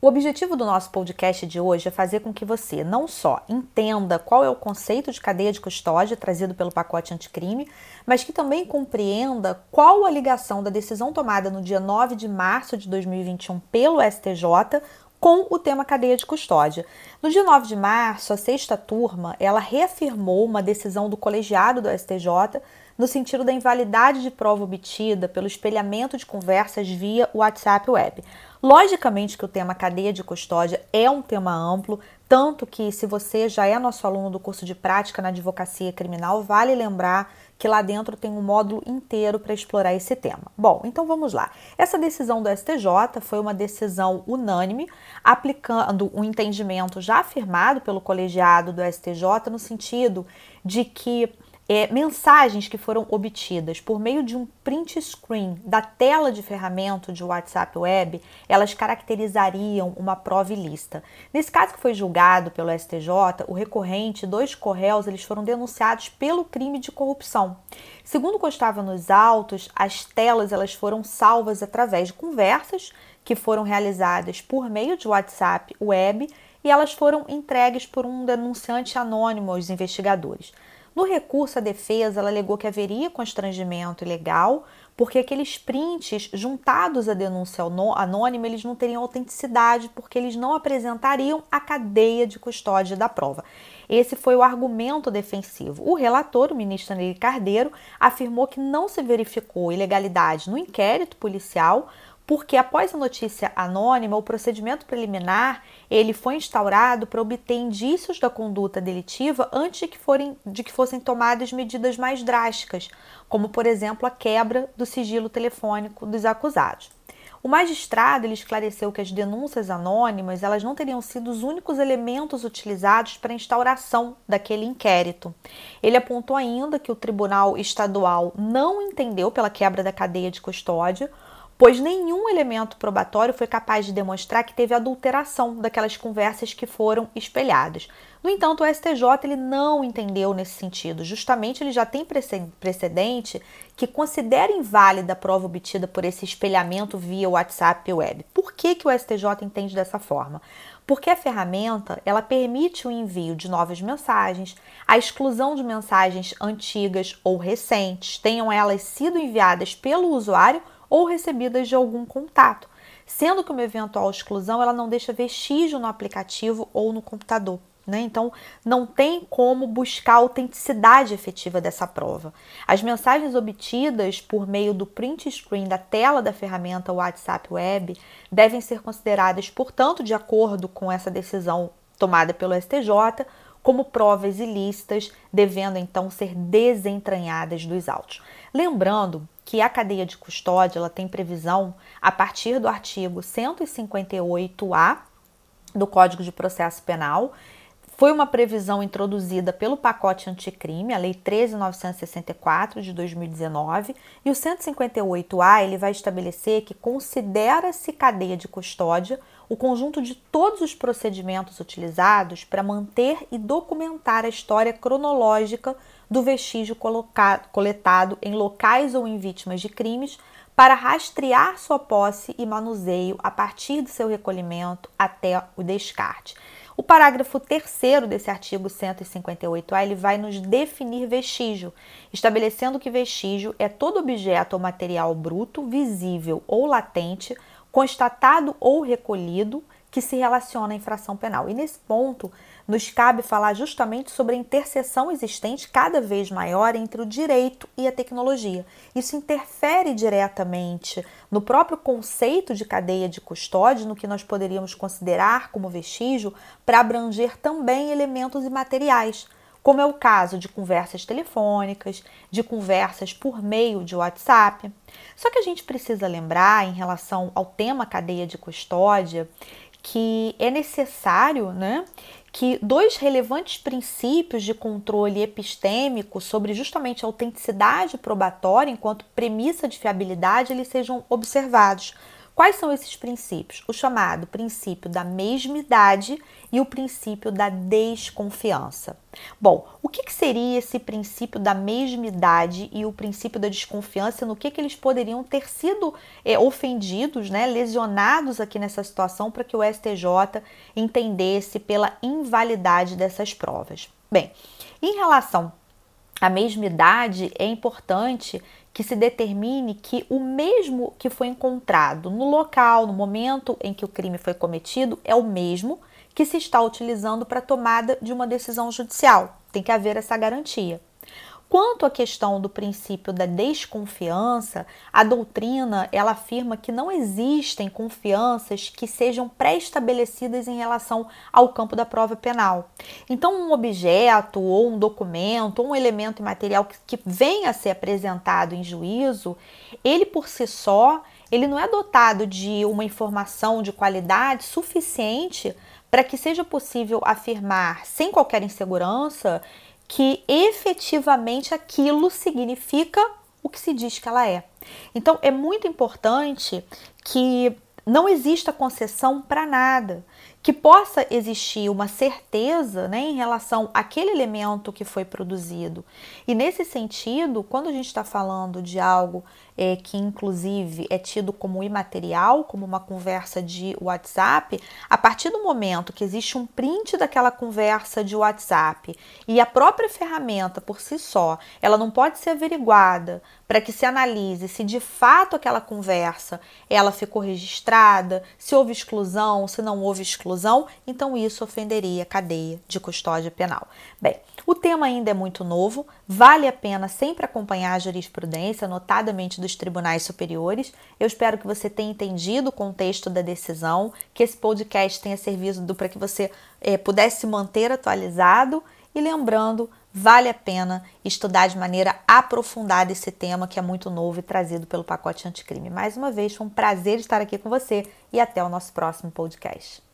O objetivo do nosso podcast de hoje é fazer com que você não só entenda qual é o conceito de cadeia de custódia trazido pelo pacote anticrime, mas que também compreenda qual a ligação da decisão tomada no dia 9 de março de 2021 pelo STJ com o tema cadeia de custódia. No dia 9 de março, a sexta turma, ela reafirmou uma decisão do colegiado do STJ no sentido da invalidade de prova obtida pelo espelhamento de conversas via WhatsApp Web. Logicamente que o tema cadeia de custódia é um tema amplo, tanto que se você já é nosso aluno do curso de prática na advocacia criminal, vale lembrar que lá dentro tem um módulo inteiro para explorar esse tema. Bom, então vamos lá. Essa decisão do STJ foi uma decisão unânime, aplicando um entendimento já afirmado pelo colegiado do STJ no sentido de que é, mensagens que foram obtidas por meio de um print screen da tela de ferramenta de WhatsApp Web, elas caracterizariam uma prova ilícita. Nesse caso que foi julgado pelo STJ, o recorrente e dois corréus eles foram denunciados pelo crime de corrupção. Segundo constava nos autos, as telas elas foram salvas através de conversas que foram realizadas por meio de WhatsApp Web e elas foram entregues por um denunciante anônimo aos investigadores. No recurso, a defesa alegou que haveria constrangimento ilegal, porque aqueles prints juntados à denúncia anônima, eles não teriam autenticidade, porque eles não apresentariam a cadeia de custódia da prova. Esse foi o argumento defensivo. O relator, o ministro Ney Cardeiro, afirmou que não se verificou ilegalidade no inquérito policial, porque após a notícia anônima, o procedimento preliminar ele foi instaurado para obter indícios da conduta delitiva antes de que, forem, de que fossem tomadas medidas mais drásticas, como por exemplo a quebra do sigilo telefônico dos acusados. O magistrado ele esclareceu que as denúncias anônimas elas não teriam sido os únicos elementos utilizados para a instauração daquele inquérito. Ele apontou ainda que o Tribunal Estadual não entendeu pela quebra da cadeia de custódia, pois nenhum elemento probatório foi capaz de demonstrar que teve adulteração daquelas conversas que foram espelhadas. No entanto, o STJ ele não entendeu nesse sentido. Justamente ele já tem precedente que considera inválida a prova obtida por esse espelhamento via WhatsApp e web. Por que, que o STJ entende dessa forma? Porque a ferramenta ela permite o envio de novas mensagens, a exclusão de mensagens antigas ou recentes, tenham elas sido enviadas pelo usuário ou recebidas de algum contato, sendo que uma eventual exclusão ela não deixa vestígio no aplicativo ou no computador. Né? Então, não tem como buscar a autenticidade efetiva dessa prova. As mensagens obtidas por meio do print screen da tela da ferramenta WhatsApp Web devem ser consideradas, portanto, de acordo com essa decisão tomada pelo STJ, como provas ilícitas, devendo então ser desentranhadas dos autos. Lembrando que a cadeia de custódia ela tem previsão a partir do artigo 158A do Código de Processo Penal. Foi uma previsão introduzida pelo pacote anticrime, a Lei 13.964 de 2019, e o 158A ele vai estabelecer que considera-se cadeia de custódia o conjunto de todos os procedimentos utilizados para manter e documentar a história cronológica do vestígio colocado, coletado em locais ou em vítimas de crimes para rastrear sua posse e manuseio a partir do seu recolhimento até o descarte. O parágrafo terceiro desse artigo 158A ele vai nos definir vestígio, estabelecendo que vestígio é todo objeto ou material bruto, visível ou latente, constatado ou recolhido que se relaciona à infração penal. E nesse ponto, nos cabe falar justamente sobre a interseção existente cada vez maior entre o direito e a tecnologia. Isso interfere diretamente no próprio conceito de cadeia de custódia, no que nós poderíamos considerar como vestígio, para abranger também elementos imateriais, como é o caso de conversas telefônicas, de conversas por meio de WhatsApp. Só que a gente precisa lembrar, em relação ao tema cadeia de custódia, que é necessário né, que dois relevantes princípios de controle epistêmico sobre justamente a autenticidade probatória enquanto premissa de fiabilidade eles sejam observados. Quais são esses princípios? O chamado princípio da mesmidade e o princípio da desconfiança. Bom, o que, que seria esse princípio da mesmidade e o princípio da desconfiança? No que, que eles poderiam ter sido é, ofendidos, né, lesionados aqui nessa situação para que o STJ entendesse pela invalidade dessas provas? Bem, em relação à mesmidade, é importante que se determine que o mesmo que foi encontrado no local, no momento em que o crime foi cometido, é o mesmo que se está utilizando para a tomada de uma decisão judicial. Tem que haver essa garantia. Quanto à questão do princípio da desconfiança, a doutrina ela afirma que não existem confianças que sejam pré-estabelecidas em relação ao campo da prova penal. Então, um objeto ou um documento ou um elemento material que, que venha a ser apresentado em juízo, ele por si só, ele não é dotado de uma informação de qualidade suficiente para que seja possível afirmar sem qualquer insegurança que efetivamente aquilo significa o que se diz que ela é. Então é muito importante que não exista concessão para nada, que possa existir uma certeza né, em relação àquele elemento que foi produzido. E nesse sentido, quando a gente está falando de algo é, que inclusive é tido como imaterial, como uma conversa de WhatsApp, a partir do momento que existe um print daquela conversa de WhatsApp e a própria ferramenta por si só, ela não pode ser averiguada para que se analise se de fato aquela conversa ela ficou registrada, se houve exclusão, se não houve exclusão, então isso ofenderia a cadeia de custódia penal. Bem, o tema ainda é muito novo, vale a pena sempre acompanhar a jurisprudência, notadamente dos tribunais superiores. Eu espero que você tenha entendido o contexto da decisão, que esse podcast tenha servido para que você é, pudesse se manter atualizado e lembrando, vale a pena estudar de maneira aprofundada esse tema que é muito novo e trazido pelo pacote anticrime. Mais uma vez, foi um prazer estar aqui com você e até o nosso próximo podcast.